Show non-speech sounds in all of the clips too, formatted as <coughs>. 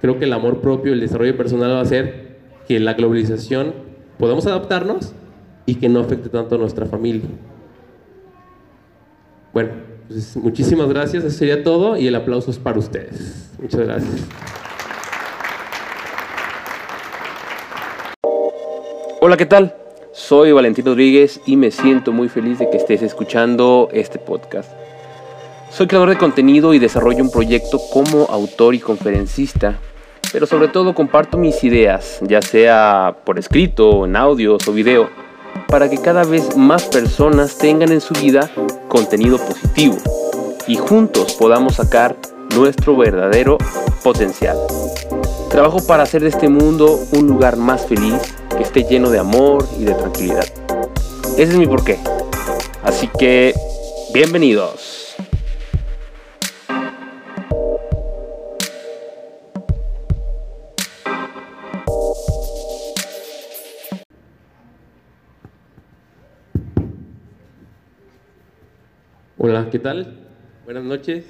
creo que el amor propio, el desarrollo personal va a hacer que la globalización podamos adaptarnos y que no afecte tanto a nuestra familia. Bueno, pues muchísimas gracias, eso sería todo y el aplauso es para ustedes. Muchas gracias. Hola, ¿qué tal? Soy Valentín Rodríguez y me siento muy feliz de que estés escuchando este podcast. Soy creador de contenido y desarrollo un proyecto como autor y conferencista, pero sobre todo comparto mis ideas, ya sea por escrito, en audios o video, para que cada vez más personas tengan en su vida contenido positivo y juntos podamos sacar nuestro verdadero potencial. Trabajo para hacer de este mundo un lugar más feliz, que esté lleno de amor y de tranquilidad. Ese es mi porqué. Así que, bienvenidos. Hola, ¿qué tal? Buenas noches.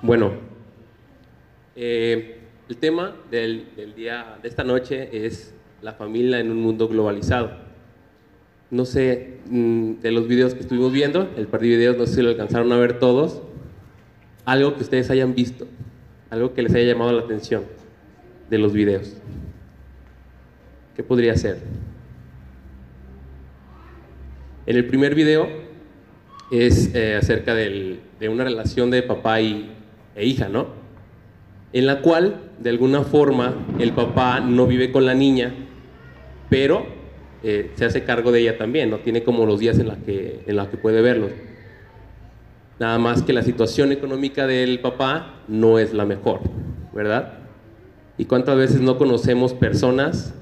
Bueno, eh, el tema del, día de esta noche es la familia en un mundo globalizado. No sé, mm, de los videos que estuvimos viendo, el par de videos, no sé si lo alcanzaron a ver todos, algo que ustedes hayan visto, algo que les haya llamado la atención de los videos. ¿Qué podría ser? En el primer video es eh, acerca de una relación de papá y, e hija, ¿no? En la cual, de alguna forma, el papá no vive con la niña, pero eh, se hace cargo de ella también, no tiene como los días en los que, en que puede verlos. Nada más que la situación económica del papá no es la mejor, ¿verdad? ¿Y cuántas veces no conocemos personas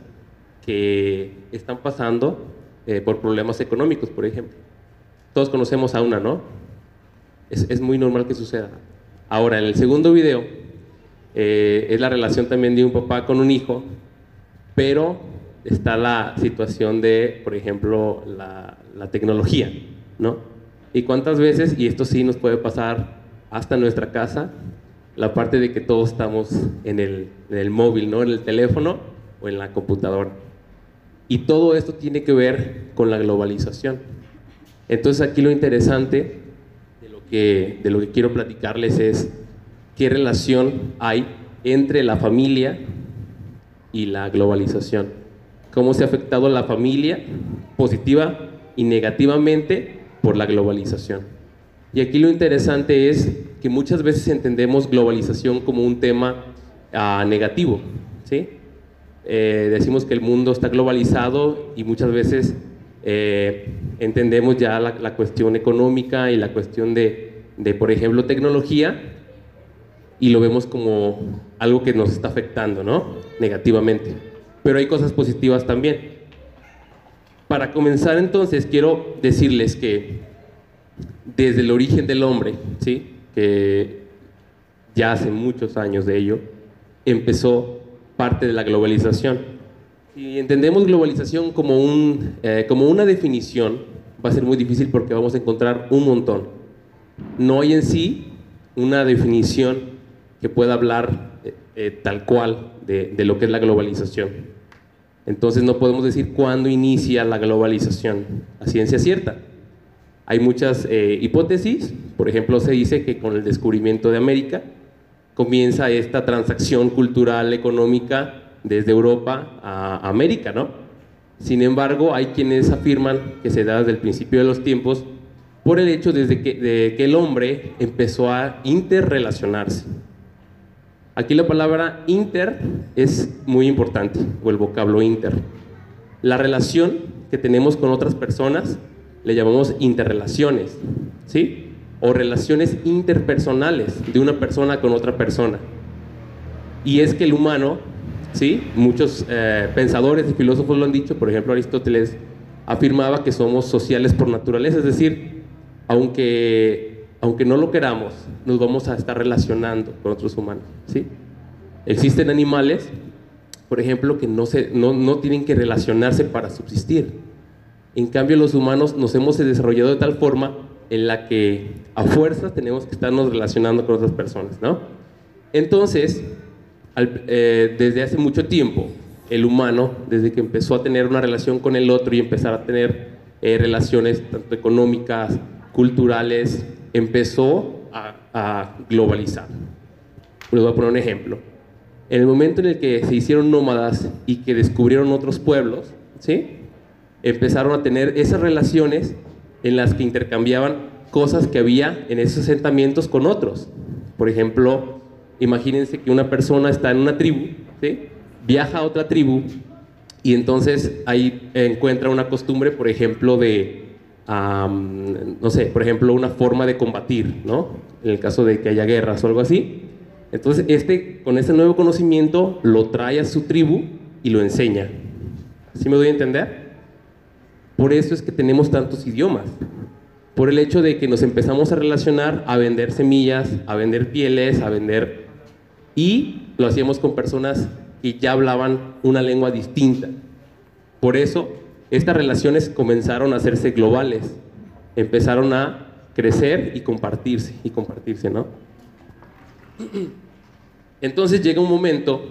que están pasando eh, por problemas económicos, por ejemplo. Todos conocemos a una, ¿no? Es, es muy normal que suceda. Ahora, en el segundo video, eh, es la relación también de un papá con un hijo, pero está la situación de, por ejemplo, la, la tecnología, ¿no? Y cuántas veces, y esto sí nos puede pasar hasta nuestra casa, la parte de que todos estamos en el, en el móvil, ¿no? En el teléfono o en la computadora. Y todo esto tiene que ver con la globalización. Entonces aquí lo interesante de lo que, de lo que quiero platicarles es qué relación hay entre la familia y la globalización. Cómo se ha afectado la familia positiva y negativamente por la globalización. Y aquí lo interesante es que muchas veces entendemos globalización como un tema ah, negativo, ¿sí? Eh, decimos que el mundo está globalizado y muchas veces eh, entendemos ya la, cuestión económica y la cuestión de, de, por ejemplo, tecnología y lo vemos como algo que nos está afectando, ¿no? Negativamente. Pero hay cosas positivas también. Para comenzar entonces quiero decirles que desde el origen del hombre, ¿sí? que ya hace muchos años de ello, empezó parte de la globalización. Si entendemos globalización como, un, eh, como una definición, va a ser muy difícil porque vamos a encontrar un montón. No hay en sí una definición que pueda hablar eh, eh, tal cual de, de, lo que es la globalización. Entonces no podemos decir cuándo inicia la globalización a ciencia cierta. Hay muchas hipótesis, por ejemplo se dice que con el descubrimiento de América comienza esta transacción cultural, económica, desde Europa a América, ¿no? Sin embargo, hay quienes afirman que se da desde el principio de los tiempos por el hecho desde que, de que el hombre empezó a interrelacionarse. Aquí la palabra inter es muy importante, o el vocablo inter. La relación que tenemos con otras personas le llamamos interrelaciones, ¿sí? O relaciones interpersonales de una persona con otra persona. Y es que el humano, ¿sí? muchos eh, pensadores y filósofos lo han dicho, por ejemplo Aristóteles afirmaba que somos sociales por naturaleza, es decir, aunque, aunque no lo queramos, nos vamos a estar relacionando con otros humanos. ¿sí? Existen animales, por ejemplo, que no, se, no, no tienen que relacionarse para subsistir. En cambio, los humanos nos hemos desarrollado de tal forma en la que a fuerzas tenemos que estarnos relacionando con otras personas, ¿no? Entonces, eh, desde hace mucho tiempo, el humano, desde que empezó a tener una relación con el otro y empezar a tener eh, relaciones tanto económicas, culturales, empezó a, globalizar. Les voy a poner un ejemplo. En el momento en el que se hicieron nómadas y que descubrieron otros pueblos, ¿sí? empezaron a tener esas relaciones en las que intercambiaban cosas que había en esos asentamientos con otros. Por ejemplo, imagínense que una persona está en una tribu, ¿sí? viaja a otra tribu y entonces ahí encuentra una costumbre, por ejemplo, de, no sé, por ejemplo, una forma de combatir, ¿no? En el caso de que haya guerras o algo así. Entonces, este, con ese nuevo conocimiento, lo trae a su tribu y lo enseña. ¿Sí me doy a entender? Por eso es que tenemos tantos idiomas. Por el hecho de que nos empezamos a relacionar, a vender semillas, a vender pieles, a vender... Y lo hacíamos con personas que ya hablaban una lengua distinta. Por eso, estas relaciones comenzaron a hacerse globales. Empezaron a crecer y compartirse, y compartirse, ¿no? Entonces llega un momento,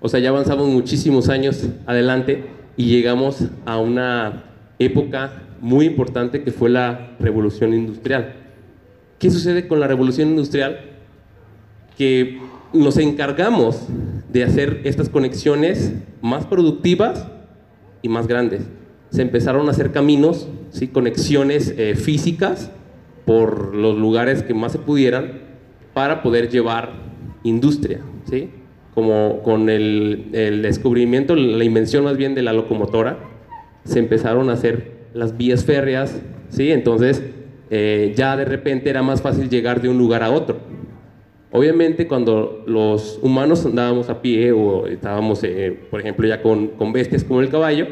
o sea, ya avanzamos muchísimos años adelante y llegamos a una época muy importante que fue la revolución industrial. ¿Qué sucede con la revolución industrial? Que nos encargamos de hacer estas conexiones más productivas y más grandes. Se empezaron a hacer caminos, ¿sí? conexiones eh, físicas por los lugares que más se pudieran para poder llevar industria, ¿sí? como con el, el descubrimiento, la invención más bien de la locomotora, se empezaron a hacer las vías férreas, ¿sí? Entonces, eh, ya de repente era más fácil llegar de un lugar a otro. Obviamente, cuando los humanos andábamos a pie o estábamos, eh, por ejemplo, ya con, con bestias como el caballo,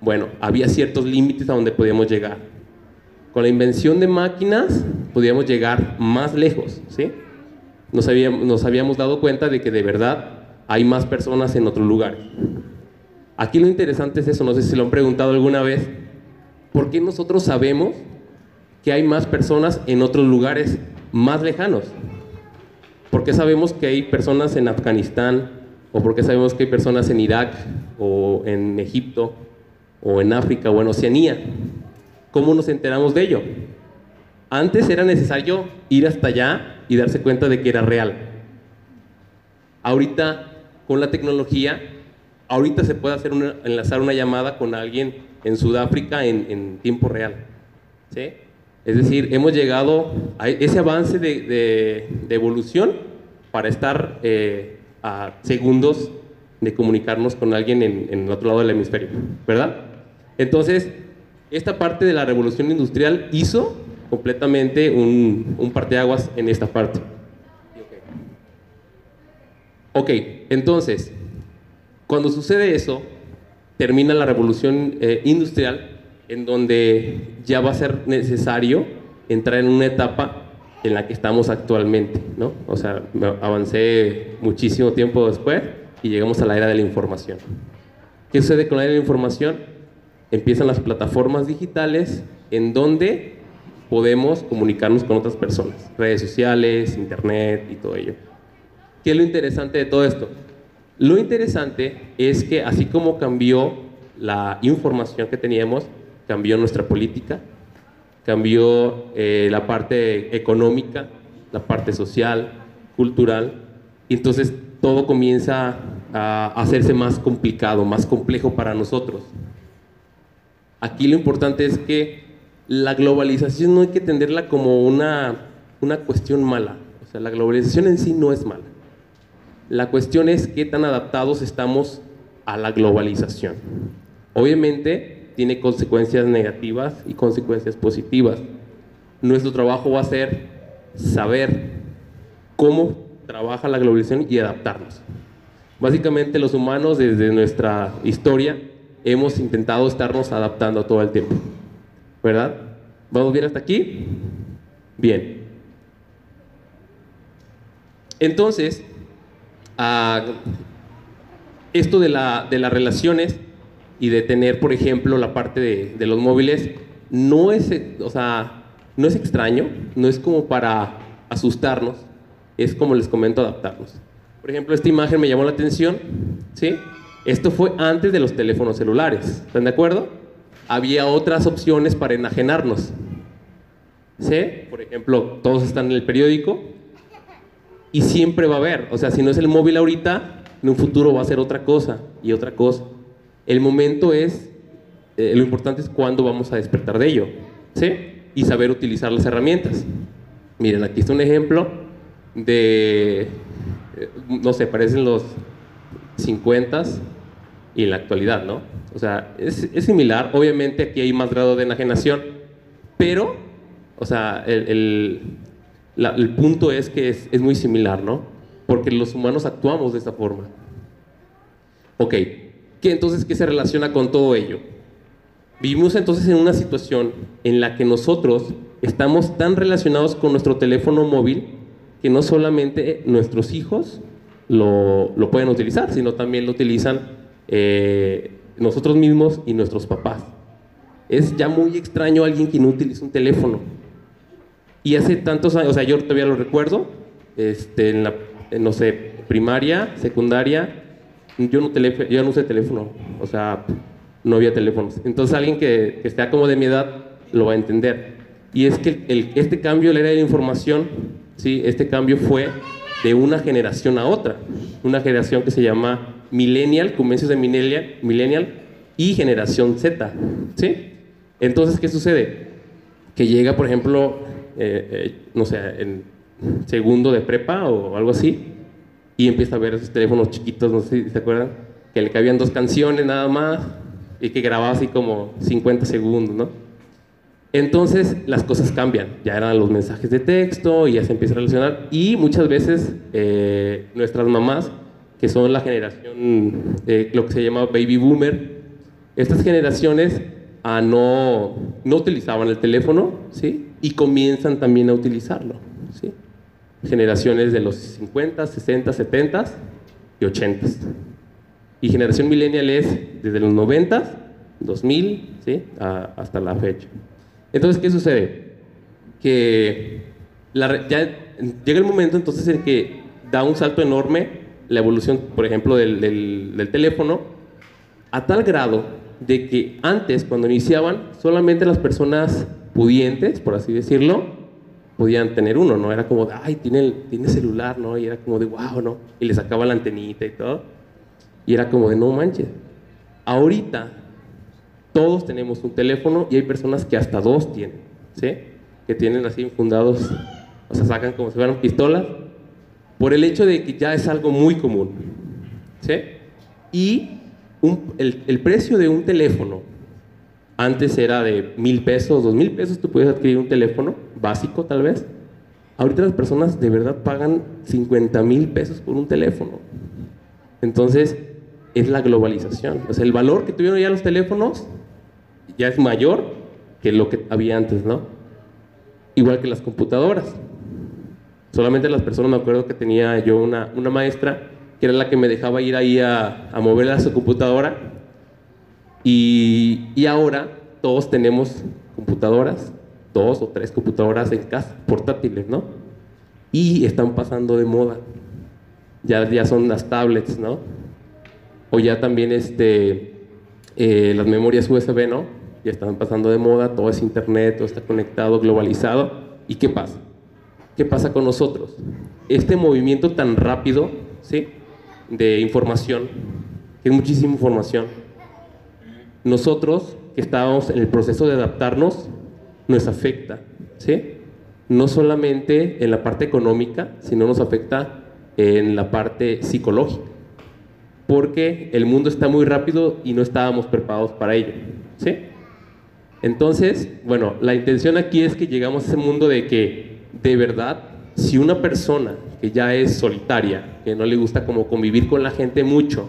bueno, había ciertos límites a donde podíamos llegar. Con la invención de máquinas, podíamos llegar más lejos, ¿sí? Nos habíamos, nos habíamos dado cuenta de que de verdad hay más personas en otros lugares. Aquí lo interesante es eso, no sé si lo han preguntado alguna vez, ¿por qué nosotros sabemos que hay más personas en otros lugares más lejanos? ¿Por qué sabemos que hay personas en Afganistán? ¿O por qué sabemos que hay personas en Irak o en Egipto o en África o en Oceanía? ¿Cómo nos enteramos de ello? Antes era necesario ir hasta allá y darse cuenta de que era real. Ahorita, con la tecnología, ahorita se puede hacer enlazar una llamada con alguien en Sudáfrica en, tiempo real. ¿sí? Es decir, hemos llegado a ese avance de, evolución para estar eh, a segundos de comunicarnos con alguien en, el otro lado del hemisferio, ¿verdad? Entonces, esta parte de la revolución industrial hizo completamente un, un parteaguas en esta parte. Ok, entonces, cuando sucede eso, termina la revolución eh, industrial en donde ya va a ser necesario entrar en una etapa en la que estamos actualmente, ¿no? O sea, avancé muchísimo tiempo después y llegamos a la era de la información. ¿Qué sucede con la era de la información? Empiezan las plataformas digitales en donde podemos comunicarnos con otras personas, redes sociales, internet y todo ello. ¿Qué es lo interesante de todo esto? Lo interesante es que así como cambió la información que teníamos, cambió nuestra política, cambió eh, la parte económica, la parte social, cultural, y entonces todo comienza a hacerse más complicado, más complejo para nosotros. Aquí lo importante es que la globalización no hay que entenderla como una, una cuestión mala, o sea, la globalización en sí no es mala la cuestión es qué tan adaptados estamos a la globalización. Obviamente tiene consecuencias negativas y consecuencias positivas. Nuestro trabajo va a ser saber cómo trabaja la globalización y adaptarnos. Básicamente los humanos desde nuestra historia hemos intentado estarnos adaptando todo el tiempo. ¿Verdad? ¿Vamos bien hasta aquí? Bien. Entonces, esto de, la, de, las relaciones y de tener, por ejemplo, la parte de, los móviles, no es, o sea, no es extraño, no es como para asustarnos, es como les comento, adaptarnos. Por ejemplo, esta imagen me llamó la atención, ¿sí? Esto fue antes de los teléfonos celulares, ¿están de acuerdo? Había otras opciones para enajenarnos. ¿Sí? Por ejemplo, todos están en el periódico y siempre va a haber, o sea, si no es el móvil ahorita, en un futuro va a ser otra cosa y otra cosa. El momento es, eh, lo importante es cuándo vamos a despertar de ello, ¿sí? Y saber utilizar las herramientas. Miren, aquí está un ejemplo de, eh, no sé, parecen los 50 y en la actualidad, ¿no? O sea, es, es, similar. Obviamente aquí hay más grado de enajenación, pero, o sea, el, el, la, el punto es que es, es, muy similar, ¿no? Porque los humanos actuamos de esta forma. Ok, ¿qué entonces qué se relaciona con todo ello? Vivimos entonces en una situación en la que nosotros estamos tan relacionados con nuestro teléfono móvil que no solamente nuestros hijos lo, lo pueden utilizar, sino también lo utilizan eh, nosotros mismos y nuestros papás. Es ya muy extraño alguien que no utiliza un teléfono. Y hace tantos años, o sea, yo todavía lo recuerdo, este, en la, en, no sé, primaria, secundaria, yo no, yo no usé teléfono, o sea, no había teléfonos. Entonces alguien que, que esté como de mi edad lo va a entender. Y es que este cambio la era de la información, ¿sí? este cambio fue de una generación a otra. Una generación que se llama millennial, comienzos de millennial, millennial y generación Z. ¿sí? Entonces, ¿qué sucede? Que llega, por ejemplo, eh, eh, no sé, en segundo de prepa o algo así, y empieza a ver esos teléfonos chiquitos, no sé si se acuerdan, que le cabían dos canciones nada más y que grababa así como 50 segundos, ¿no? Entonces las cosas cambian, ya eran los mensajes de texto y ya se empieza a relacionar y muchas veces eh, nuestras mamás, que son la generación, eh, lo que se llama baby boomer, estas generaciones ah, no, no utilizaban el teléfono, ¿sí? Y comienzan también a utilizarlo, ¿sí? Generaciones de los 50, 60, 70 y 80. Y generación millennial es desde los 90, 2000, ¿sí? Hasta la fecha. Entonces, ¿qué sucede? Que ya llega el momento entonces en que da un salto enorme la evolución, por ejemplo, del, del, teléfono, a tal grado de que antes, cuando iniciaban, solamente las personas pudientes, por así decirlo, podían tener uno, ¿no? Era como de, ay, tiene, tiene celular, ¿no? Y era como de, wow, ¿no? Y le sacaba la antenita y todo. Y era como de, no manches. Ahorita, todos tenemos un teléfono y hay personas que hasta dos tienen, ¿sí? Que tienen así fundados, o sea, sacan como si fueran pistolas, por el hecho de que ya es algo muy común, ¿sí? Y el, el, precio de un teléfono antes era de mil pesos, dos mil pesos, tú puedes adquirir un teléfono básico tal vez. Ahorita las personas de verdad pagan 50 mil pesos por un teléfono. Entonces, es la globalización. O sea, el valor que tuvieron ya los teléfonos ya es mayor que lo que había antes, ¿no? Igual que las computadoras. Solamente las personas, me acuerdo que tenía yo una, una maestra que era la que me dejaba ir ahí a, a mover a su computadora. Y, ahora todos tenemos computadoras, dos o tres computadoras en casa, portátiles, ¿no? Y están pasando de moda. Ya, ya son las tablets, ¿no? O ya también este, eh, las memorias USB, ¿no? ya están pasando de moda, todo es internet, todo está conectado, globalizado. ¿Y qué pasa? ¿Qué pasa con nosotros? Este movimiento tan rápido, ¿sí? De información, que es muchísima información, nosotros que estábamos en el proceso de adaptarnos, nos afecta, ¿sí? No solamente en la parte económica, sino nos afecta en la parte psicológica, porque el mundo está muy rápido y no estábamos preparados para ello, ¿sí? Entonces, bueno, la intención aquí es que llegamos a ese mundo de que, de verdad, si una persona que ya es solitaria, que no le gusta como convivir con la gente mucho,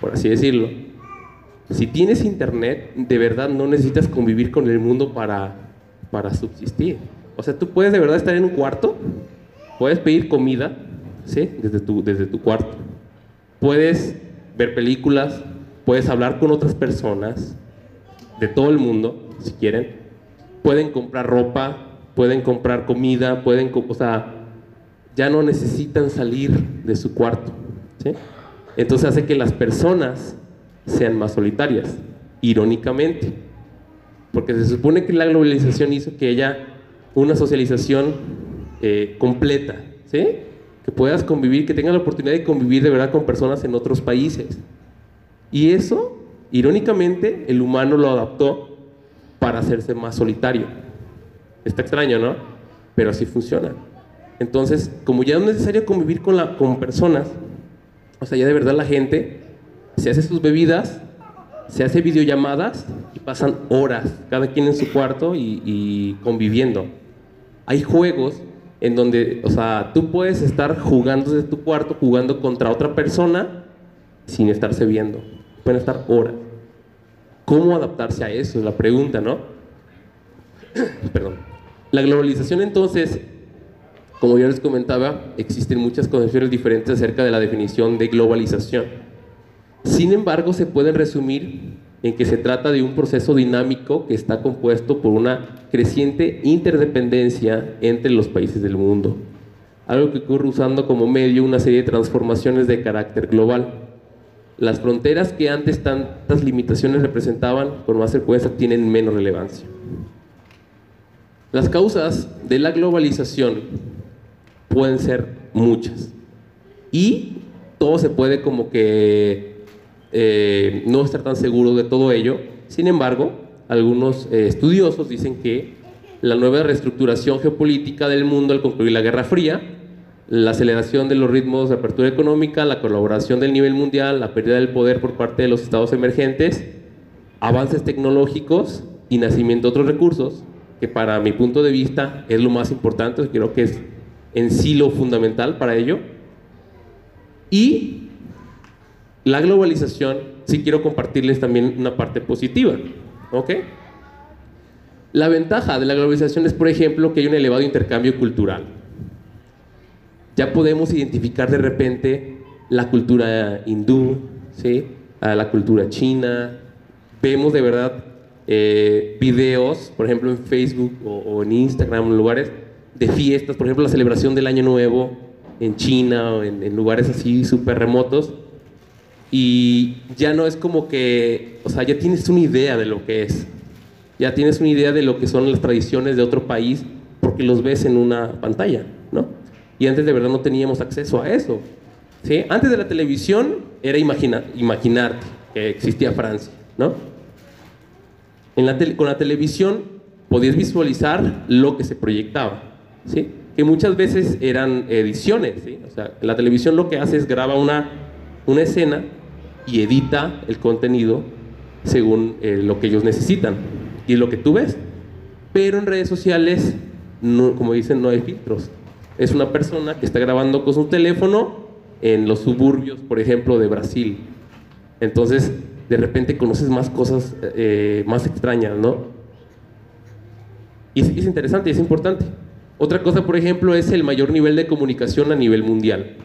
por así decirlo, si tienes internet, de verdad no necesitas convivir con el mundo para, para subsistir. O sea, tú puedes de verdad estar en un cuarto, puedes pedir comida, ¿sí? Desde tu, desde tu cuarto. Puedes ver películas, puedes hablar con otras personas, de todo el mundo, si quieren. Pueden comprar ropa, pueden comprar comida, pueden, o sea, ya no necesitan salir de su cuarto. ¿sí? Entonces hace que las personas sean más solitarias, irónicamente. Porque se supone que la globalización hizo que haya una socialización eh, completa, ¿sí? que puedas convivir, que tengas la oportunidad de convivir de verdad con personas en otros países. Y eso, irónicamente, el humano lo adaptó para hacerse más solitario. Está extraño, ¿no? Pero así funciona. Entonces, como ya no es necesario convivir con, la, con personas, o sea, ya de verdad la gente se hace sus bebidas, se hace videollamadas y pasan horas, cada quien en su cuarto y, y conviviendo. Hay juegos en donde, o sea, tú puedes estar jugando desde tu cuarto, jugando contra otra persona sin estarse viendo. Pueden estar horas. ¿Cómo adaptarse a eso? Es la pregunta, ¿no? <coughs> Perdón. La globalización entonces como ya les comentaba, existen muchas concepciones diferentes acerca de la definición de globalización. Sin embargo, se pueden resumir en que se trata de un proceso dinámico que está compuesto por una creciente interdependencia entre los países del mundo, algo que ocurre usando como medio una serie de transformaciones de carácter global. Las fronteras que antes tantas limitaciones representaban, con más frecuencia, tienen menos relevancia. Las causas de la globalización pueden ser muchas. Y todo se puede como que eh, no estar tan seguro de todo ello. Sin embargo, algunos eh, estudiosos dicen que la nueva reestructuración geopolítica del mundo al concluir la Guerra Fría, la aceleración de los ritmos de apertura económica, la colaboración del nivel mundial, la pérdida del poder por parte de los estados emergentes, avances tecnológicos y nacimiento de otros recursos, que para mi punto de vista es lo más importante, creo que es en sí lo fundamental para ello. Y la globalización, sí quiero compartirles también una parte positiva. ¿Ok? La ventaja de la globalización es, por ejemplo, que hay un elevado intercambio cultural. Ya podemos identificar de repente la cultura hindú, ¿sí? la cultura china. Vemos de verdad eh, videos, por ejemplo, en Facebook o, en Instagram, en lugares de fiestas, por ejemplo, la celebración del Año Nuevo en China o en, lugares así súper remotos. Y ya no es como que, o sea, ya tienes una idea de lo que es. Ya tienes una idea de lo que son las tradiciones de otro país porque los ves en una pantalla, ¿no? Y antes de verdad no teníamos acceso a eso. ¿sí? Antes de la televisión era imaginar, imaginarte que existía Francia, ¿no? En la con la televisión podías visualizar lo que se proyectaba que muchas veces eran ediciones. O sea, la televisión lo que hace es graba una, una escena y edita el contenido según eh, lo que ellos necesitan y lo que tú ves. Pero en redes sociales, como dicen, no hay filtros. Es una persona que está grabando con su teléfono en los suburbios, por ejemplo, de Brasil. Entonces, de repente conoces más cosas eh, más extrañas, ¿no? Y es interesante, es importante. Otra cosa, por ejemplo, es el mayor nivel de comunicación a nivel mundial.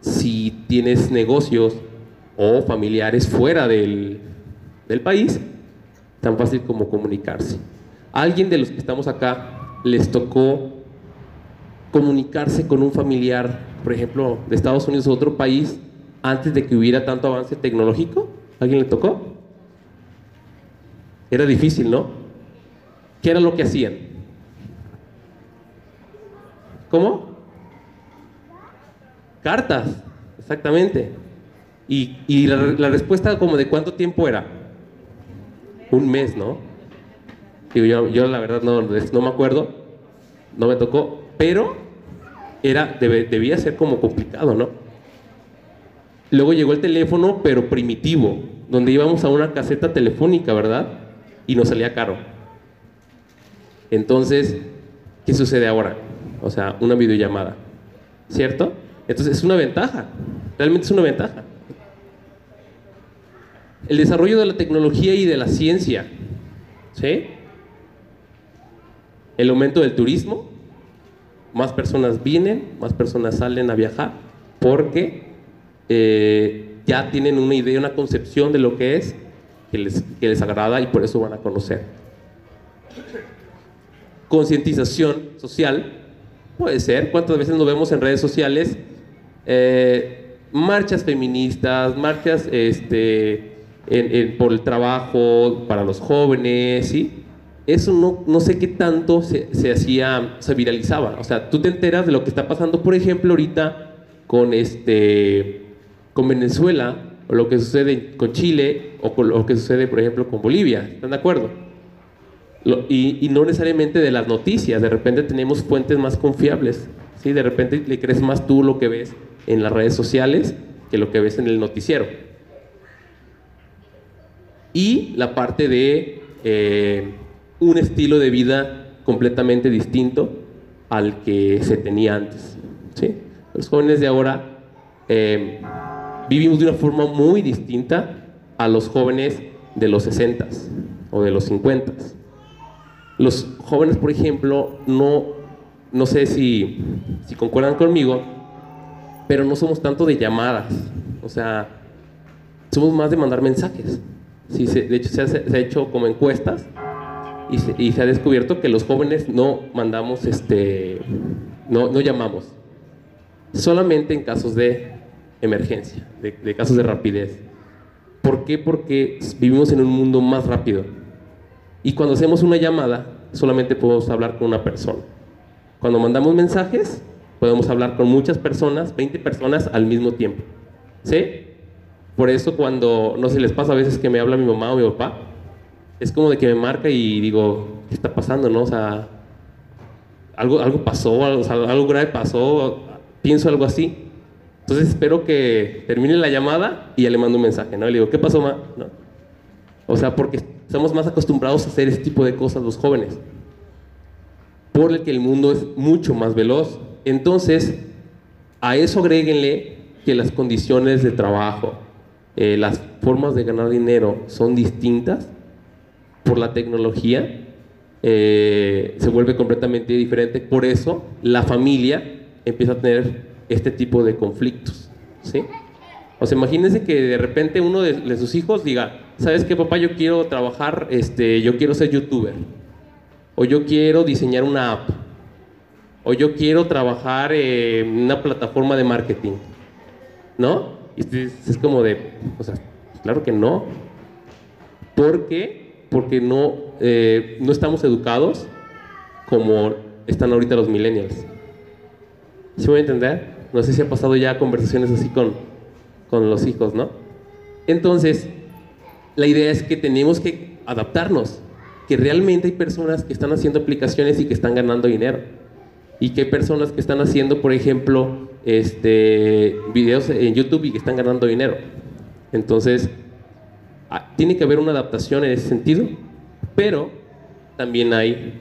Si tienes negocios o familiares fuera del, país, tan fácil como comunicarse. ¿A alguien de los que estamos acá les tocó comunicarse con un familiar, por ejemplo, de Estados Unidos o otro país, antes de que hubiera tanto avance tecnológico? ¿Alguien le tocó? Era difícil, ¿no? ¿Qué era lo que hacían? ¿Cómo? Cartas, exactamente. Y, la, respuesta como de cuánto tiempo era. Un mes, ¿no? yo, yo la verdad no, no me acuerdo, no me tocó, pero era, debía ser como complicado, ¿no? Luego llegó el teléfono, pero primitivo, donde íbamos a una caseta telefónica, ¿verdad? Y nos salía caro. Entonces, ¿qué sucede ahora? o sea, una videollamada, ¿cierto? Entonces es una ventaja, realmente es una ventaja. El desarrollo de la tecnología y de la ciencia, ¿sí? El aumento del turismo, más personas vienen, más personas salen a viajar, porque eh, ya tienen una idea, una concepción de lo que es, que les, que les agrada y por eso van a conocer. Concientización social, Puede ser. ¿Cuántas veces nos vemos en redes sociales? Eh, marchas feministas, marchas este, por el trabajo, para los jóvenes, ¿sí? Eso no, no sé qué tanto se, se, hacía, se viralizaba. O sea, tú te enteras de lo que está pasando, por ejemplo, ahorita con, este, con Venezuela, o lo que sucede con Chile, o con lo que sucede, por ejemplo, con Bolivia. ¿Están de acuerdo? y, no necesariamente de las noticias, de repente tenemos fuentes más confiables, ¿sí? de repente le crees más tú lo que ves en las redes sociales que lo que ves en el noticiero. Y la parte de eh, un estilo de vida completamente distinto al que se tenía antes. Los jóvenes de ahora eh, vivimos de una forma muy distinta a los jóvenes de los 60 o de los 50 los jóvenes, por ejemplo, no, no sé si, si concuerdan conmigo, pero no somos tanto de llamadas. O sea, somos más de mandar mensajes. Sí, de hecho, se ha, hecho como encuestas y se, ha descubierto que los jóvenes no mandamos, este, no, no llamamos. Solamente en casos de emergencia, de, de casos de rapidez. ¿Por qué? Porque vivimos en un mundo más rápido. Y cuando hacemos una llamada, solamente podemos hablar con una persona. Cuando mandamos mensajes, podemos hablar con muchas personas, 20 personas al mismo tiempo. ¿Sí? Por eso cuando, no sé, les pasa a veces que me habla mi mamá o mi papá, es como de que me marca y digo, ¿qué está pasando, no? O sea, algo, algo pasó, algo, grave pasó, pienso algo así. Entonces espero que termine la llamada y ya le mando un mensaje, ¿no? le digo, ¿qué pasó, ma? ¿No? O sea, porque estamos más acostumbrados a hacer este tipo de cosas los jóvenes. Por el que el mundo es mucho más veloz. Entonces, a eso agréguenle que las condiciones de trabajo, eh, las formas de ganar dinero son distintas por la tecnología, eh, se vuelve completamente diferente. Por eso la familia empieza a tener este tipo de conflictos. ¿sí? O sea, imagínense que de repente uno de, sus hijos diga, ¿sabes qué, papá? Yo quiero trabajar, este, yo quiero ser youtuber. O yo quiero diseñar una app. O yo quiero trabajar en una plataforma de marketing. ¿No? Y es como de, o sea, claro que no. ¿Por qué? Porque no, eh, no estamos educados como están ahorita los millennials. ¿Sí me voy a entender? No sé si ha pasado ya conversaciones así con, con los hijos, ¿no? Entonces, la idea es que tenemos que adaptarnos, que realmente hay personas que están haciendo aplicaciones y que están ganando dinero. Y que hay personas que están haciendo, por ejemplo, este, videos en YouTube y que están ganando dinero. Entonces, ah, tiene que haber una adaptación en ese sentido, pero también hay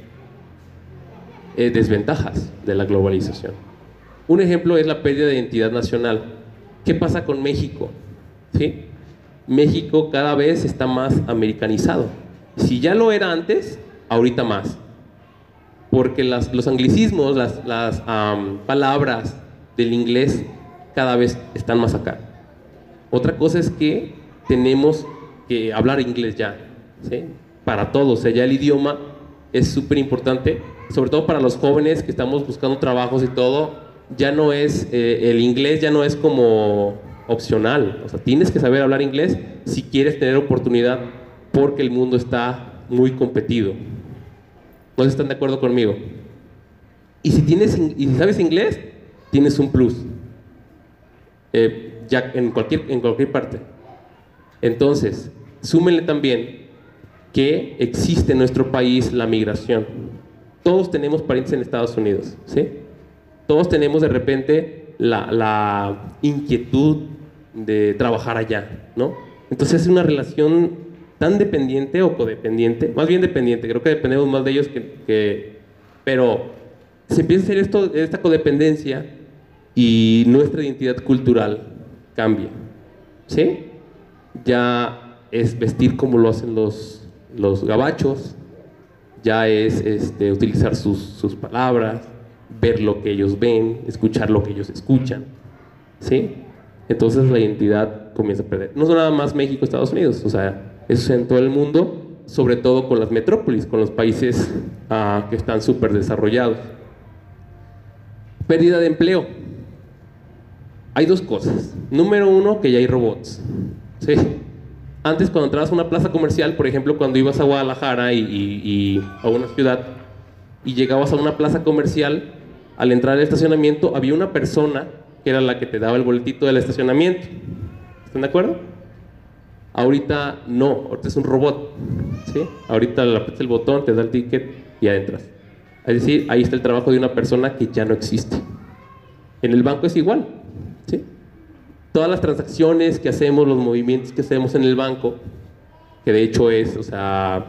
eh, desventajas de la globalización. Un ejemplo es la pérdida de identidad nacional. ¿Qué pasa con México? ¿Sí? México cada vez está más americanizado. Si ya lo era antes, ahorita más. Porque los anglicismos, las, palabras del inglés cada vez están más acá. Otra cosa es que tenemos que hablar inglés ya, para todos. O sea, ya el idioma es súper importante, sobre todo para los jóvenes que estamos buscando trabajos y todo ya no es, eh, el inglés ya no es como opcional. O sea, tienes que saber hablar inglés si quieres tener oportunidad porque el mundo está muy competido. ¿No están de acuerdo conmigo? Y si, tienes, y sabes inglés, tienes un plus. Eh, ya en cualquier, en cualquier parte. Entonces, súmenle también que existe en nuestro país la migración. Todos tenemos parientes en Estados Unidos, ¿sí? todos tenemos de repente la, inquietud de trabajar allá, ¿no? Entonces es una relación tan dependiente o codependiente, más bien dependiente, creo que dependemos más de ellos que... pero se empieza a hacer esto, esta codependencia y nuestra identidad cultural cambia, ¿sí? Ya es vestir como lo hacen los, los gabachos, ya es este, utilizar sus, sus palabras, ver lo que ellos ven, escuchar lo que ellos escuchan. ¿Sí? Entonces la identidad comienza a perder. No son nada más México, Estados Unidos, o sea, eso es en todo el mundo, sobre todo con las metrópolis, con los países ah, que están súper desarrollados. Pérdida de empleo. Hay dos cosas. Número uno, que ya hay robots. ¿Sí? Antes, cuando entrabas a una plaza comercial, por ejemplo, cuando ibas a Guadalajara y, y a una ciudad y llegabas a una plaza comercial, al entrar al estacionamiento había una persona que era la que te daba el boletito del estacionamiento. ¿Están de acuerdo? Ahorita no, ahorita es un robot. ¿sí? Ahorita le aprietas el botón, te da el ticket y entras. Es decir, ahí está el trabajo de una persona que ya no existe. En el banco es igual. ¿Sí? Todas las transacciones que hacemos, los movimientos que hacemos en el banco, que de hecho es, o sea,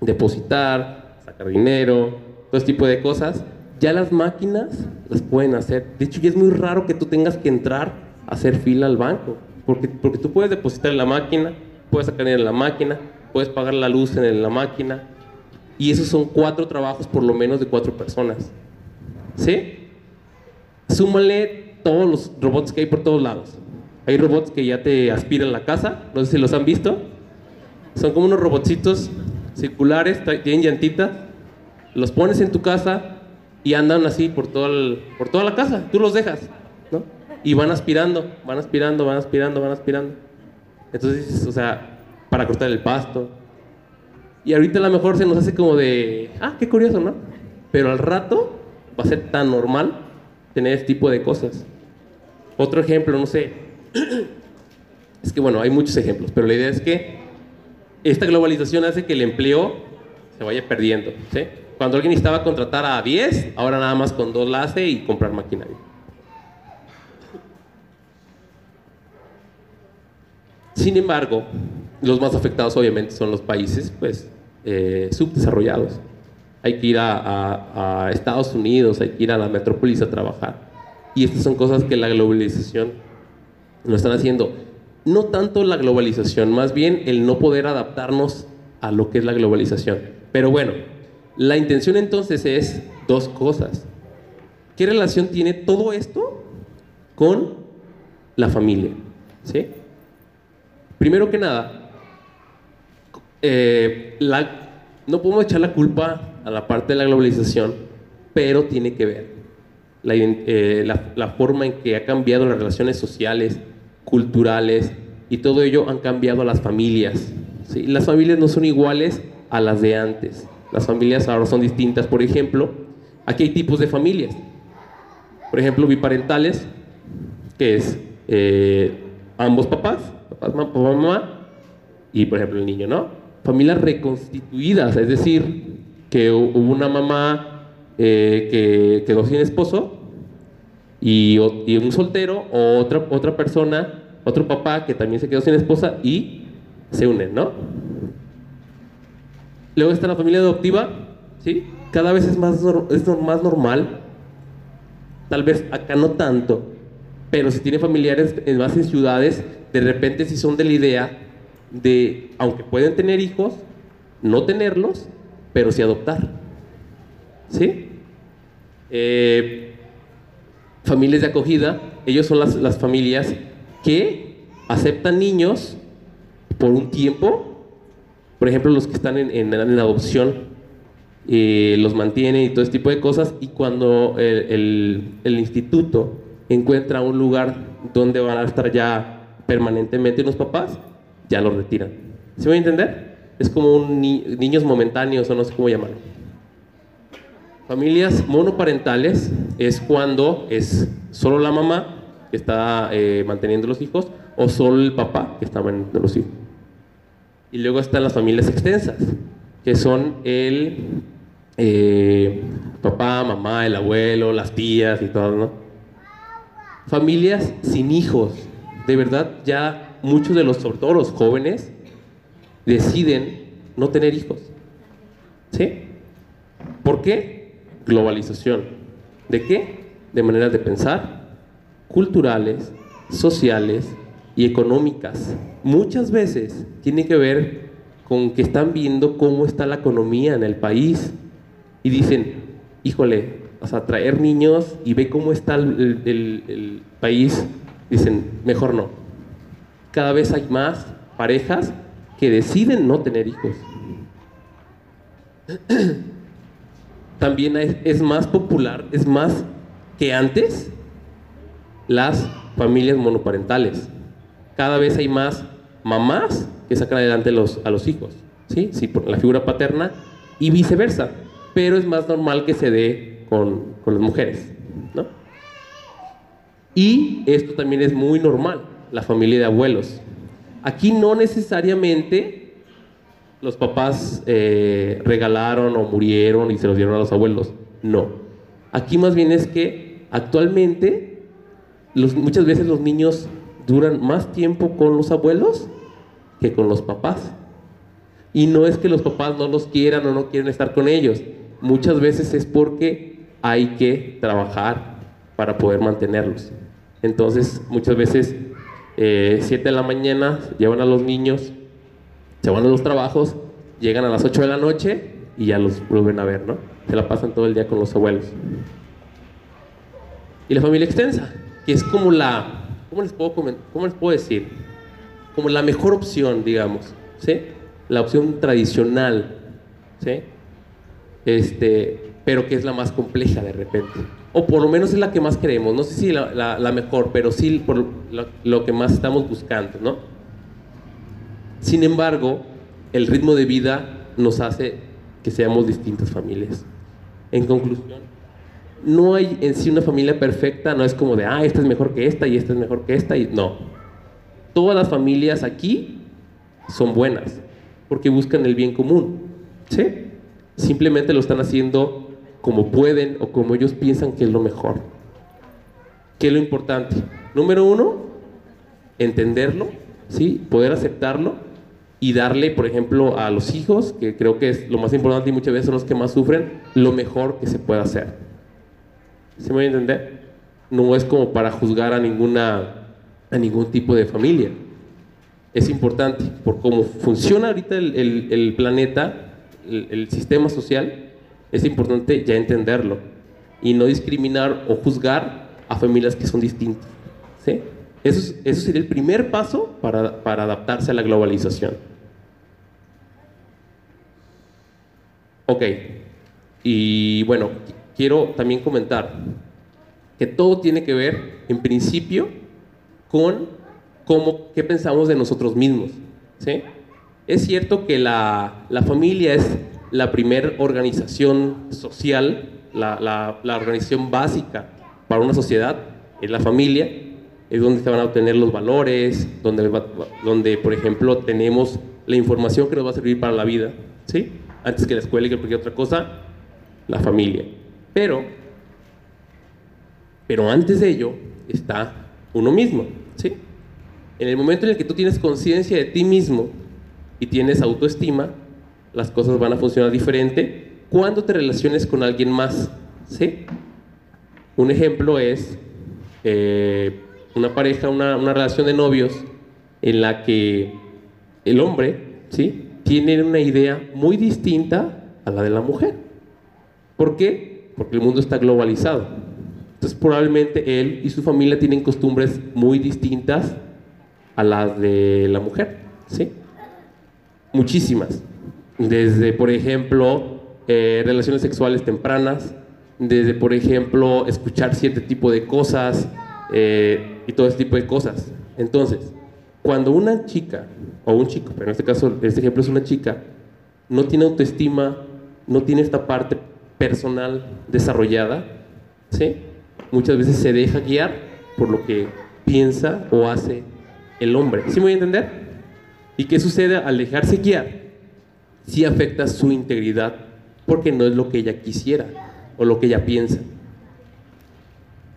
depositar, sacar dinero, todo ese tipo de cosas, ya las máquinas las pueden hacer. De hecho, ya es muy raro que tú tengas que entrar a hacer fila al banco, porque, porque tú puedes depositar en la máquina, puedes sacar en la máquina, puedes pagar la luz en la máquina, y esos son cuatro trabajos por lo menos de cuatro personas. ¿Sí? Súmale todos los robots que hay por todos lados. Hay robots que ya te aspiran la casa, no sé si los han visto. Son como unos robotcitos circulares, tienen llantitas, los pones en tu casa y andan así por, todo por toda la casa, tú los dejas, ¿no? Y van aspirando, van aspirando, van aspirando, van aspirando. Entonces, o sea, para cortar el pasto. Y ahorita a lo mejor se nos hace como de, ah, qué curioso, ¿no? Pero al rato va a ser tan normal tener este tipo de cosas. Otro ejemplo, no sé, <clears throat> es que bueno, hay muchos ejemplos, pero la idea es que esta globalización hace que el empleo se vaya perdiendo. ¿sí? Cuando alguien necesitaba contratar a 10, ahora nada más con dos la hace y comprar maquinaria. Sin embargo, los más afectados obviamente son los países pues, eh, subdesarrollados. Hay que ir a, Estados Unidos, hay que ir a la metrópolis a trabajar. Y estas son cosas que la globalización lo están haciendo. No tanto la globalización, más bien el no poder adaptarnos a lo que es la globalización. Pero bueno, la intención entonces es dos cosas. ¿Qué relación tiene todo esto con la familia? ¿Sí? Primero que nada, eh, no podemos echar la culpa a la parte de la globalización, pero tiene que ver la, eh, la forma en que ha cambiado las relaciones sociales, culturales y todo ello han cambiado las familias. ¿sí? Las familias no son iguales a las de antes. Las familias ahora son distintas. Por ejemplo, aquí hay tipos de familias. Por ejemplo, biparentales, que es eh, ambos papás, papás, mamá, mamá, y por ejemplo el niño, ¿no? Familias reconstituidas, es decir, que hubo una mamá eh, que quedó sin esposo y, y, un soltero o otra, otra persona otro papá que también se quedó sin esposa y se unen, ¿no? Luego está la familia adoptiva, ¿sí? Cada vez es más, es más normal, tal vez acá no tanto, pero si tiene familiares más en ciudades, de repente si son de la idea de, aunque pueden tener hijos, no tenerlos, pero sí adoptar. ¿Sí? Eh, familias de acogida, ellos son las, las familias que aceptan niños por un tiempo, por ejemplo, los que están en, en, adopción, eh, los mantienen y todo este tipo de cosas, y cuando el, el, instituto encuentra un lugar donde van a estar ya permanentemente los papás, ya los retiran. ¿Se va a? Es como un niños momentáneos o no sé cómo llamarlo. Familias monoparentales es cuando es solo la mamá que está eh, manteniendo los hijos o solo el papá que está manteniendo los hijos. Y luego están las familias extensas, que son el eh, papá, mamá, el abuelo, las tías y todo, ¿no? Familias sin hijos. De verdad, ya muchos de los, sobre todo los jóvenes, deciden no tener hijos. ¿Sí? ¿Por qué? Globalización. ¿De qué? De maneras de pensar, culturales, sociales y económicas. Muchas veces tiene que ver con que están viendo cómo está la economía en el país y dicen, híjole, o sea, traer niños y ve cómo está el, país, dicen, mejor no. Cada vez hay más parejas que deciden no tener hijos. <clears throat> También es más popular, es más que antes las familias monoparentales. Cada vez hay más mamás que sacan adelante a los hijos, ¿sí? sí por la figura paterna y viceversa, pero es más normal que se dé con, con las mujeres, ¿no? Y esto también es muy normal, la familia de abuelos. Aquí no necesariamente los papás eh, regalaron o murieron y se los dieron a los abuelos, no. Aquí más bien es que actualmente muchas veces los niños duran más tiempo con los abuelos que con los papás. Y no es que los papás no los quieran o no quieren estar con ellos. Muchas veces es porque hay que trabajar para poder mantenerlos. Entonces, muchas veces, 7 eh, de la mañana, llevan a los niños, se van a los trabajos, llegan a las 8 de la noche y ya los vuelven a ver, ¿no? Se la pasan todo el día con los abuelos. Y la familia extensa, que es como la, ¿cómo les puedo, cómo les puedo decir? Como la mejor opción, digamos, ¿sí? La opción tradicional, ¿sí? Este, pero que es la más compleja de repente o por lo menos es la que más queremos, no sé si la, la, mejor, pero sí por lo, lo, que más estamos buscando, ¿no? Sin embargo, el ritmo de vida nos hace que seamos distintas familias. En conclusión, no hay en sí una familia perfecta, no es como de, ah, esta es mejor que esta y esta es mejor que esta, y no. Todas las familias aquí son buenas, porque buscan el bien común, ¿sí? Simplemente lo están haciendo como pueden o como ellos piensan que es lo mejor. ¿Qué es lo importante? Número uno, entenderlo, ¿sí? poder aceptarlo y darle, por ejemplo, a los hijos, que creo que es lo más importante y muchas veces son los que más sufren, lo mejor que se puede hacer. ¿Se me va a entender? No es como para juzgar a, ninguna, a ningún tipo de familia. Es importante, por cómo funciona ahorita el, planeta, el sistema social, es importante ya entenderlo y no discriminar o juzgar a familias que son distintas. ¿sí? Eso, eso sería el primer paso para, para adaptarse a la globalización. Ok, y bueno, quiero también comentar que todo tiene que ver, en principio, con cómo, qué pensamos de nosotros mismos. ¿sí? Es cierto que la, la familia es la primera organización social, la, organización básica para una sociedad es la familia, es donde se van a obtener los valores, donde, donde por ejemplo tenemos la información que nos va a servir para la vida, ¿sí? Antes que la escuela y que cualquier otra cosa, la familia. Pero, pero antes de ello está uno mismo, ¿sí? En el momento en el que tú tienes conciencia de ti mismo y tienes autoestima, las cosas van a funcionar diferente cuando te relaciones con alguien más. ¿sí? Un ejemplo es eh, una pareja, una, relación de novios en la que el hombre ¿sí? tiene una idea muy distinta a la de la mujer. ¿Por qué? Porque el mundo está globalizado. Entonces probablemente él y su familia tienen costumbres muy distintas a las de la mujer. ¿sí? Muchísimas desde, por ejemplo, eh, relaciones sexuales tempranas, desde, por ejemplo, escuchar cierto tipo de cosas eh, y todo ese tipo de cosas. Entonces, cuando una chica, o un chico, pero en este caso, este ejemplo es una chica, no tiene autoestima, no tiene esta parte personal desarrollada, ¿sí? muchas veces se deja guiar por lo que piensa o hace el hombre. ¿Sí me voy a entender? ¿Y qué sucede al dejarse guiar? Sí afecta su integridad porque no es lo que ella quisiera o lo que ella piensa.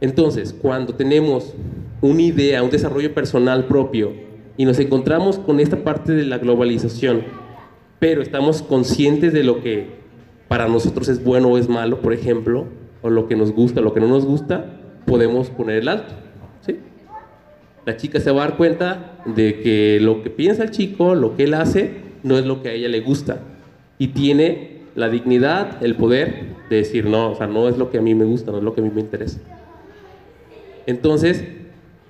Entonces, cuando tenemos una idea, un desarrollo personal propio y nos encontramos con esta parte de la globalización, pero estamos conscientes de lo que para nosotros es bueno o es malo, por ejemplo, o lo que nos gusta, lo que no nos gusta, podemos poner el alto. ¿sí? La chica se va a dar cuenta de que lo que piensa el chico, lo que él hace, no es lo que a ella le gusta. Y tiene la dignidad, el poder de decir, no, o sea, no es lo que a mí me gusta, no es lo que a mí me interesa. Entonces,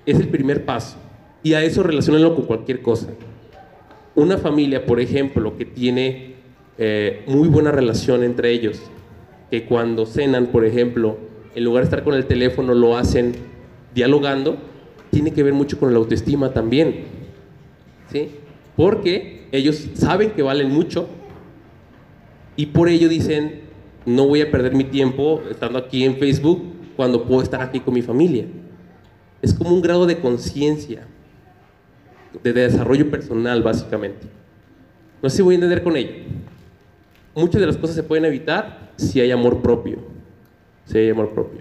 es el primer paso. Y a eso relacionenlo con cualquier cosa. Una familia, por ejemplo, que tiene eh, muy buena relación entre ellos, que cuando cenan, por ejemplo, en lugar de estar con el teléfono, lo hacen dialogando, tiene que ver mucho con la autoestima también. ¿Sí? Porque ellos saben que valen mucho y por ello dicen, no voy a perder mi tiempo estando aquí en Facebook cuando puedo estar aquí con mi familia. Es como un grado de conciencia, de desarrollo personal, básicamente. No sé si voy a entender con ello. Muchas de las cosas se pueden evitar si hay amor propio. Si hay amor propio.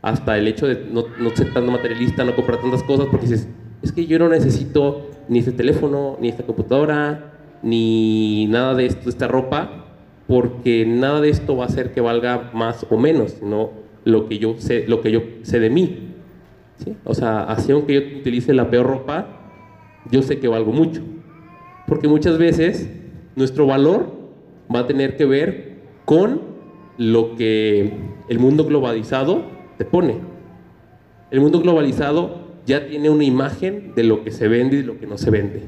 Hasta el hecho de no, ser tan materialista, no comprar tantas cosas, porque dices, es que yo no necesito ni este teléfono, ni esta computadora, ni nada de esto, esta ropa, porque nada de esto va a hacer que valga más o menos, sino lo que yo sé, lo que yo sé de mí. O sea, así aunque yo utilice la peor ropa, yo sé que valgo mucho. Porque muchas veces nuestro valor va a tener que ver con lo que el mundo globalizado te pone. El mundo globalizado ya tiene una imagen de lo que se vende y lo que no se vende.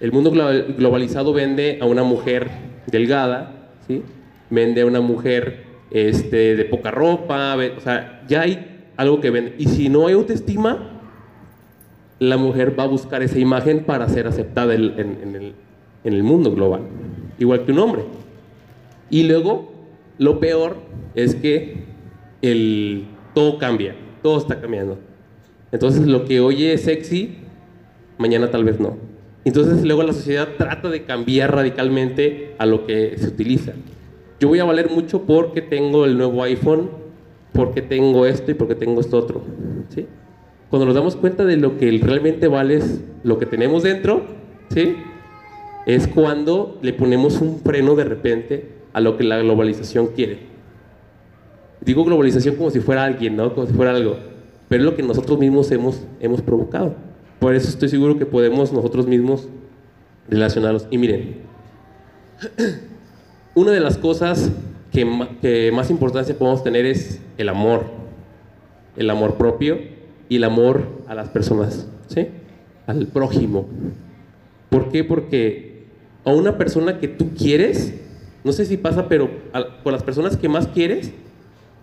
El mundo globalizado vende a una mujer delgada, ¿sí? vende a una mujer este, de poca ropa, o sea, ya hay algo que vende. Y si no hay autoestima, la mujer va a buscar esa imagen para ser aceptada en, el, mundo global, igual que un hombre. Y luego, lo peor es que el, todo cambia, todo está cambiando. Entonces, lo que hoy es sexy, mañana tal vez no. Entonces, luego la sociedad trata de cambiar radicalmente a lo que se utiliza. Yo voy a valer mucho porque tengo el nuevo iPhone, porque tengo esto y porque tengo esto otro. ¿sí? cuando nos damos cuenta de lo que realmente vale es lo que tenemos dentro, ¿sí? Es cuando le ponemos un freno de repente a lo que la globalización quiere. Digo globalización como si fuera alguien, ¿no? Como si fuera algo. Pero es lo que nosotros mismos hemos, hemos provocado. Por eso estoy seguro que podemos nosotros mismos relacionarlos. Y miren, <clears throat> una de las cosas que, que más importancia podemos tener es el amor. El amor propio y el amor a las personas, ¿sí? Al prójimo. ¿Por qué? Porque a una persona que tú quieres, no sé si pasa, pero con las personas que más quieres,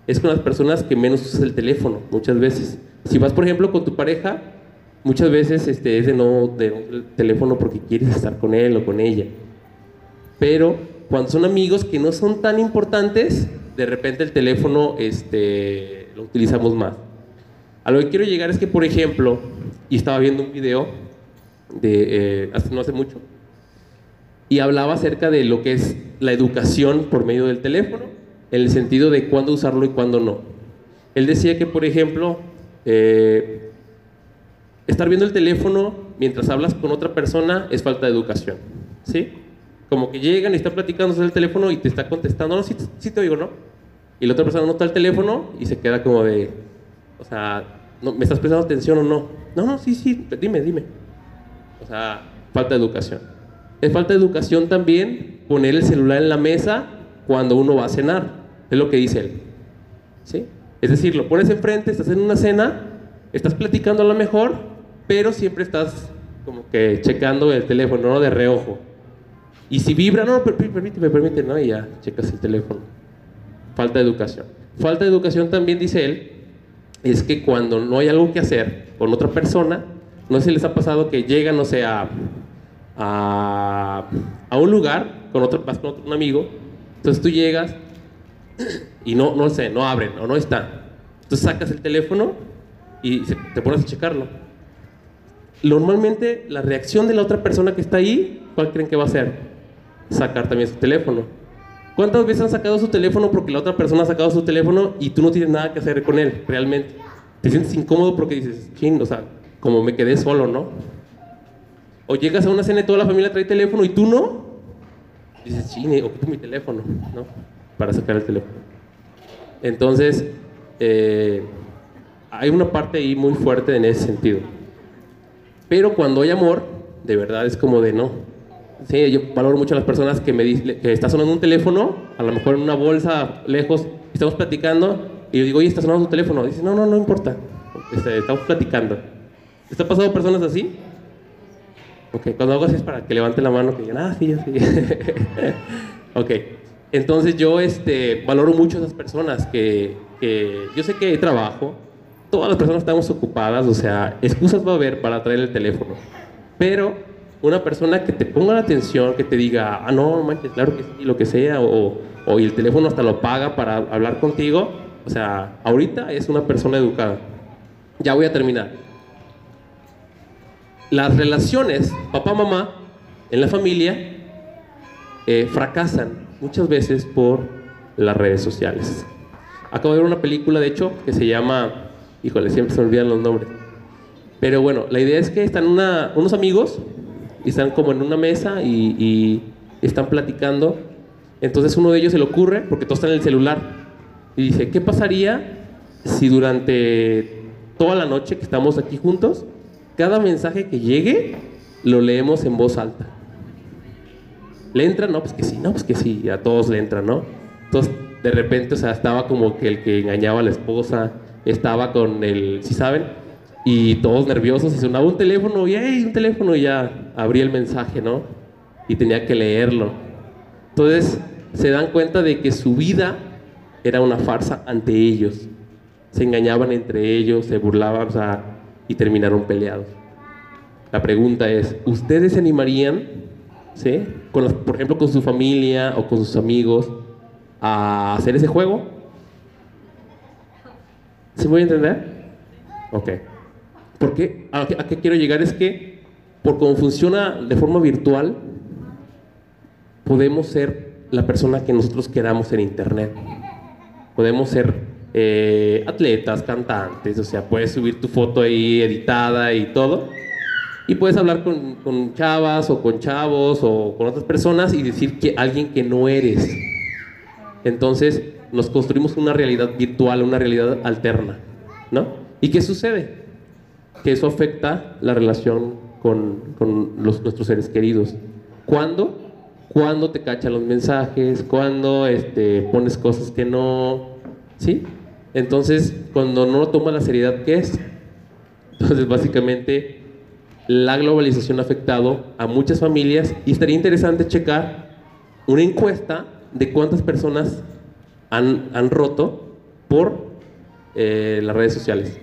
es con las personas que menos usas el teléfono, muchas veces. Si vas, por ejemplo, con tu pareja, muchas veces este, es de no de el teléfono porque quieres estar con él o con ella. Pero cuando son amigos que no son tan importantes, de repente el teléfono este, lo utilizamos más. A lo que quiero llegar es que, por ejemplo, y estaba viendo un video de eh, no hace mucho, y hablaba acerca de lo que es la educación por medio del teléfono, en el sentido de cuándo usarlo y cuándo no. Él decía que, por ejemplo, eh, estar viendo el teléfono mientras hablas con otra persona es falta de educación, ¿sí? Como que llegan y están platicando sobre el teléfono y te está contestando, no, sí, sí te oigo, ¿no? Y la otra persona nota el teléfono y se queda como de, o sea, ¿me estás prestando atención o no? No, no, sí, sí, dime, dime. O sea, falta de educación. Es falta de educación también poner el celular en la mesa cuando uno va a cenar. Es lo que dice él. ¿Sí? Es decir, lo pones enfrente, estás en una cena, estás platicando a lo mejor, pero siempre estás como que checando el teléfono, ¿no? De reojo. Y si vibra, no, permíteme, permíteme, no, y ya checas el teléfono. Falta de educación. Falta de educación también, dice él, es que cuando no hay algo que hacer con otra persona, no sé si les ha pasado que llegan, no sé, a, a, un lugar, con otro, vas con otro, un amigo, entonces tú llegas y no, no sé, no abren o no está. Entonces sacas el teléfono y te pones a checarlo. Normalmente la reacción de la otra persona que está ahí, ¿cuál creen que va a ser? Sacar también su teléfono. ¿Cuántas veces han sacado su teléfono porque la otra persona ha sacado su teléfono y tú no tienes nada que hacer con él, realmente? Te sientes incómodo porque dices, ching, o sea, como me quedé solo, ¿no? O llegas a una cena y toda la familia trae teléfono y tú no. Dices, ching, ocupo mi teléfono, ¿no? Para sacar el teléfono. Entonces, eh, hay una parte ahí muy fuerte en ese sentido. Pero cuando hay amor, de verdad es como de no, Sí, yo valoro mucho a las personas que me dicen que está sonando un teléfono, a lo mejor en una bolsa lejos, estamos platicando y yo digo, oye, está sonando tu teléfono. Dice, no, no, no importa, este, estamos platicando. ¿Está pasado personas así? Ok, cuando hago así es para que levante la mano, que digan, ah, sí, sí. <laughs> ok, Entonces yo este, valoro mucho a esas personas que, que yo sé que hay trabajo, todas las personas estamos ocupadas, o sea, excusas va a haber para traer el teléfono, pero una persona que te ponga la atención, que te diga, ah, no, manches, claro que sí, lo que sea, o, o el teléfono hasta lo paga para hablar contigo, o sea, ahorita es una persona educada. Ya voy a terminar. Las relaciones papá-mamá en la familia eh, fracasan muchas veces por las redes sociales. Acabo de ver una película, de hecho, que se llama, híjole, siempre se olvidan los nombres. Pero bueno, la idea es que están unos amigos y están como en una mesa y, y están platicando. Entonces uno de ellos se le ocurre, porque todos están en el celular, y dice, ¿qué pasaría si durante toda la noche que estamos aquí juntos, cada mensaje que llegue lo leemos en voz alta? ¿Le entra? No, pues que sí, no, pues que sí, a todos le entran, ¿no? Entonces, de repente, o sea, estaba como que el que engañaba a la esposa, estaba con el, ¿sí saben? Y todos nerviosos, y sonaba un teléfono, y ¡ay, un teléfono! Y ya abría el mensaje, ¿no? Y tenía que leerlo. Entonces, se dan cuenta de que su vida era una farsa ante ellos. Se engañaban entre ellos, se burlaban, o sea, y terminaron peleados. La pregunta es, ¿ustedes se animarían, ¿sí? Con por ejemplo, con su familia o con sus amigos a hacer ese juego? ¿Se voy a entender? Ok. Porque a, a qué quiero llegar es que por cómo funciona de forma virtual, podemos ser la persona que nosotros queramos en Internet. Podemos ser eh, atletas, cantantes, o sea, puedes subir tu foto ahí editada y todo. Y puedes hablar con, con, chavas o con chavos o con otras personas y decir que alguien que no eres. Entonces nos construimos una realidad virtual, una realidad alterna, ¿no? ¿Y qué sucede? Que eso afecta la relación con, con los, nuestros seres queridos. ¿Cuándo? cuando te cachan los mensajes, cuando este, pones cosas que no, ¿sí? Entonces, cuando no lo toma la seriedad que es. <laughs> Entonces, básicamente, la globalización ha afectado a muchas familias y estaría interesante checar una encuesta de cuántas personas han, han roto por eh, las redes sociales,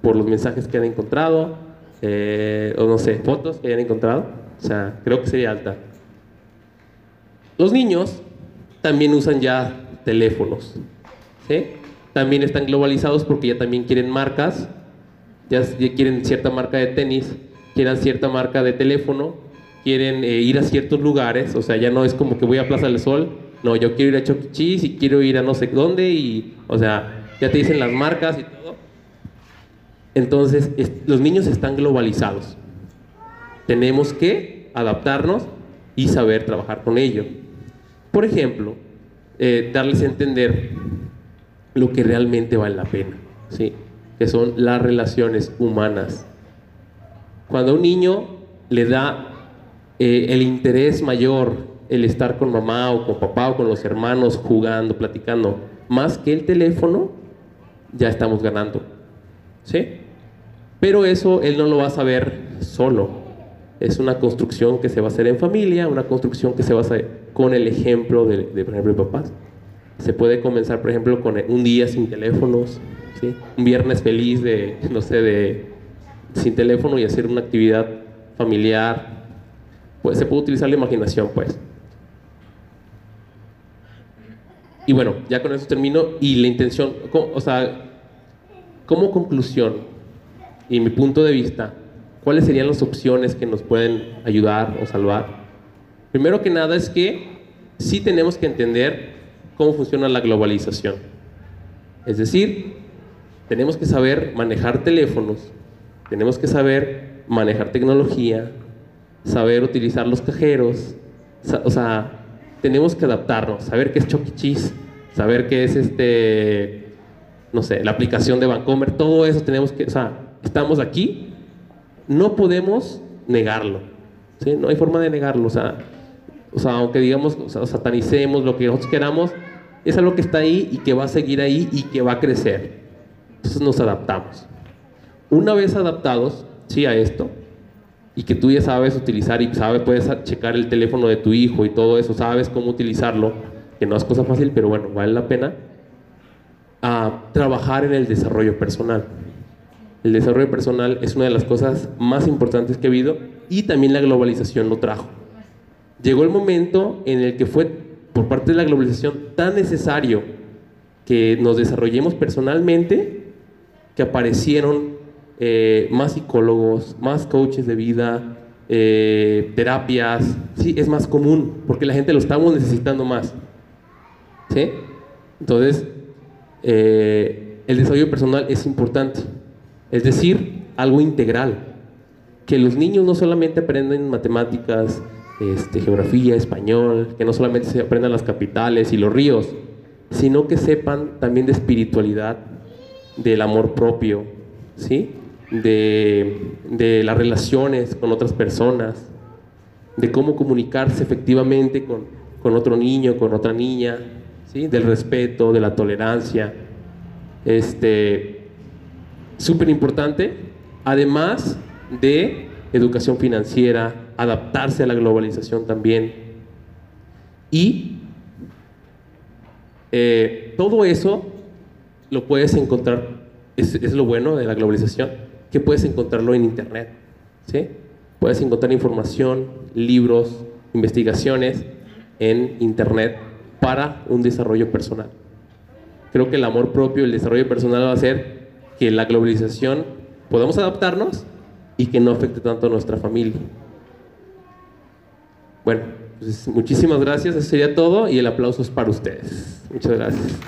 por los mensajes que han encontrado, eh, o no sé, fotos que hayan encontrado. O sea, creo que sería alta. Los niños también usan ya teléfonos. También están globalizados porque ya también quieren marcas, ya, quieren cierta marca de tenis, quieren cierta marca de teléfono, quieren eh, ir a ciertos lugares, o sea, ya no es como que voy a Plaza del Sol, no, yo quiero ir a Chuck e. y quiero ir a no sé dónde y, o sea, ya te dicen las marcas y todo. Entonces, los niños están globalizados. Tenemos que adaptarnos y saber trabajar con ello. Por ejemplo, eh, darles a entender lo que realmente vale la pena, ¿sí? que son las relaciones humanas. Cuando a un niño le da eh, el interés mayor el estar con mamá o con papá o con los hermanos jugando, platicando, más que el teléfono, ya estamos ganando. ¿Sí? Pero eso él no lo va a saber solo es una construcción que se va a hacer en familia, una construcción que se va a hacer con el ejemplo de, por ejemplo, de papás. Se puede comenzar, por ejemplo, con un día sin teléfonos, ¿sí? un viernes feliz de, no sé, de sin teléfono y hacer una actividad familiar. Pues se puede utilizar la imaginación, pues. Y bueno, ya con eso termino. Y la intención, o sea, como conclusión, y mi punto de vista, ¿Cuáles serían las opciones que nos pueden ayudar o salvar? Primero que nada es que sí tenemos que entender cómo funciona la globalización. Es decir, tenemos que saber manejar teléfonos, tenemos que saber manejar tecnología, saber utilizar los cajeros, o sea, tenemos que adaptarnos, saber qué es Choquichis, saber qué es este, no sé, la aplicación de Vancomer, todo eso tenemos que, o sea, estamos aquí no podemos negarlo. ¿sí? No hay forma de negarlo. O sea, o sea aunque digamos, o satanicemos lo que nosotros queramos, es algo que está ahí y que va a seguir ahí y que va a crecer. Entonces nos adaptamos. Una vez adaptados, sí, a esto, y que tú ya sabes utilizar y sabes, puedes checar el teléfono de tu hijo y todo eso, sabes cómo utilizarlo, que no es cosa fácil, pero bueno, vale la pena, a trabajar en el desarrollo personal. El desarrollo personal es una de las cosas más importantes que ha habido y también la globalización lo trajo. Llegó el momento en el que fue por parte de la globalización tan necesario que nos desarrollemos personalmente que aparecieron eh, más psicólogos, más coaches de vida, eh, terapias. Sí, es más común porque la gente lo estamos necesitando más. ¿Sí? Entonces, eh, el desarrollo personal es importante. Es decir, algo integral. Que los niños no solamente aprenden matemáticas, este, geografía, español, que no solamente se aprendan las capitales y los ríos, sino que sepan también de espiritualidad, del amor propio, ¿sí? De, de las relaciones con otras personas, de cómo comunicarse efectivamente con, con otro niño, con otra niña, ¿sí? del respeto, de la tolerancia. Este, súper importante, además de educación financiera, adaptarse a la globalización también. Y eh, todo eso lo puedes encontrar, es, es, lo bueno de la globalización, que puedes encontrarlo en Internet. ¿sí? Puedes encontrar información, libros, investigaciones en Internet para un desarrollo personal. Creo que el amor propio, el desarrollo personal va a hacer que la globalización podamos adaptarnos y que no afecte tanto a nuestra familia. Bueno, pues muchísimas gracias, eso sería todo y el aplauso es para ustedes. Muchas gracias.